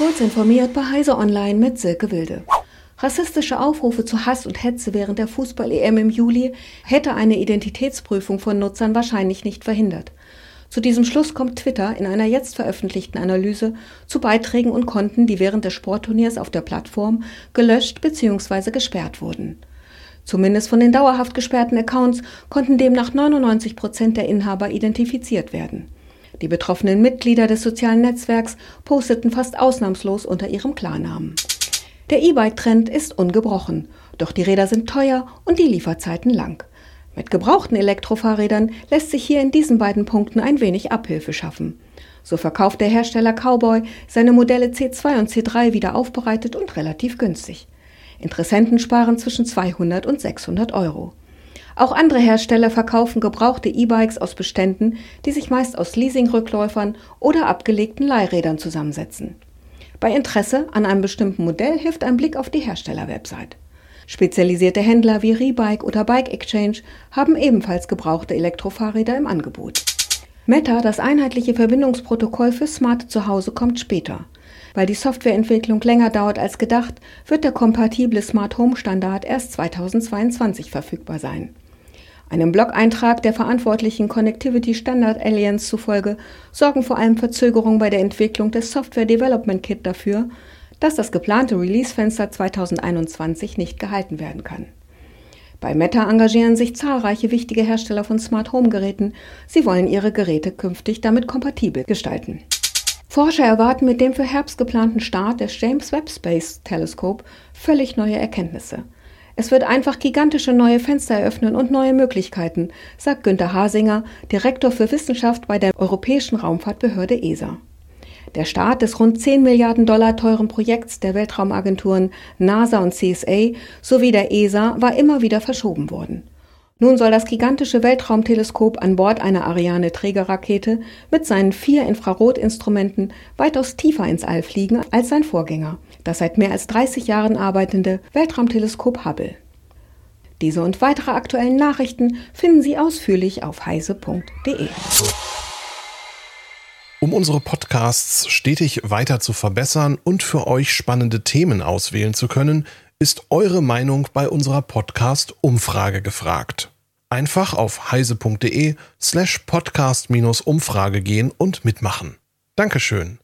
Kurz informiert bei Heise Online mit Silke Wilde. Rassistische Aufrufe zu Hass und Hetze während der Fußball-EM im Juli hätte eine Identitätsprüfung von Nutzern wahrscheinlich nicht verhindert. Zu diesem Schluss kommt Twitter in einer jetzt veröffentlichten Analyse zu Beiträgen und Konten, die während des Sportturniers auf der Plattform gelöscht bzw. gesperrt wurden. Zumindest von den dauerhaft gesperrten Accounts konnten demnach 99 Prozent der Inhaber identifiziert werden. Die betroffenen Mitglieder des sozialen Netzwerks posteten fast ausnahmslos unter ihrem Klarnamen. Der E-Bike-Trend ist ungebrochen, doch die Räder sind teuer und die Lieferzeiten lang. Mit gebrauchten Elektrofahrrädern lässt sich hier in diesen beiden Punkten ein wenig Abhilfe schaffen. So verkauft der Hersteller Cowboy seine Modelle C2 und C3 wieder aufbereitet und relativ günstig. Interessenten sparen zwischen 200 und 600 Euro. Auch andere Hersteller verkaufen gebrauchte E-Bikes aus Beständen, die sich meist aus Leasingrückläufern oder abgelegten Leihrädern zusammensetzen. Bei Interesse an einem bestimmten Modell hilft ein Blick auf die Herstellerwebsite. Spezialisierte Händler wie Rebike oder Bike Exchange haben ebenfalls gebrauchte Elektrofahrräder im Angebot. Meta, das einheitliche Verbindungsprotokoll für Smart Zuhause, kommt später. Weil die Softwareentwicklung länger dauert als gedacht, wird der kompatible Smart Home Standard erst 2022 verfügbar sein. Einem Blog-Eintrag der verantwortlichen Connectivity Standard Alliance zufolge sorgen vor allem Verzögerungen bei der Entwicklung des Software Development Kit dafür, dass das geplante Release-Fenster 2021 nicht gehalten werden kann. Bei Meta engagieren sich zahlreiche wichtige Hersteller von Smart Home Geräten. Sie wollen ihre Geräte künftig damit kompatibel gestalten. Forscher erwarten mit dem für Herbst geplanten Start des James Webb Space Telescope völlig neue Erkenntnisse. Es wird einfach gigantische neue Fenster eröffnen und neue Möglichkeiten, sagt Günter Hasinger, Direktor für Wissenschaft bei der Europäischen Raumfahrtbehörde ESA. Der Start des rund 10 Milliarden Dollar teuren Projekts der Weltraumagenturen NASA und CSA sowie der ESA war immer wieder verschoben worden. Nun soll das gigantische Weltraumteleskop an Bord einer Ariane-Trägerrakete mit seinen vier Infrarotinstrumenten weitaus tiefer ins All fliegen als sein Vorgänger, das seit mehr als 30 Jahren arbeitende Weltraumteleskop Hubble. Diese und weitere aktuellen Nachrichten finden Sie ausführlich auf heise.de. Um unsere Podcasts stetig weiter zu verbessern und für euch spannende Themen auswählen zu können, ist eure Meinung bei unserer Podcast-Umfrage gefragt. Einfach auf heise.de slash podcast-umfrage gehen und mitmachen. Dankeschön.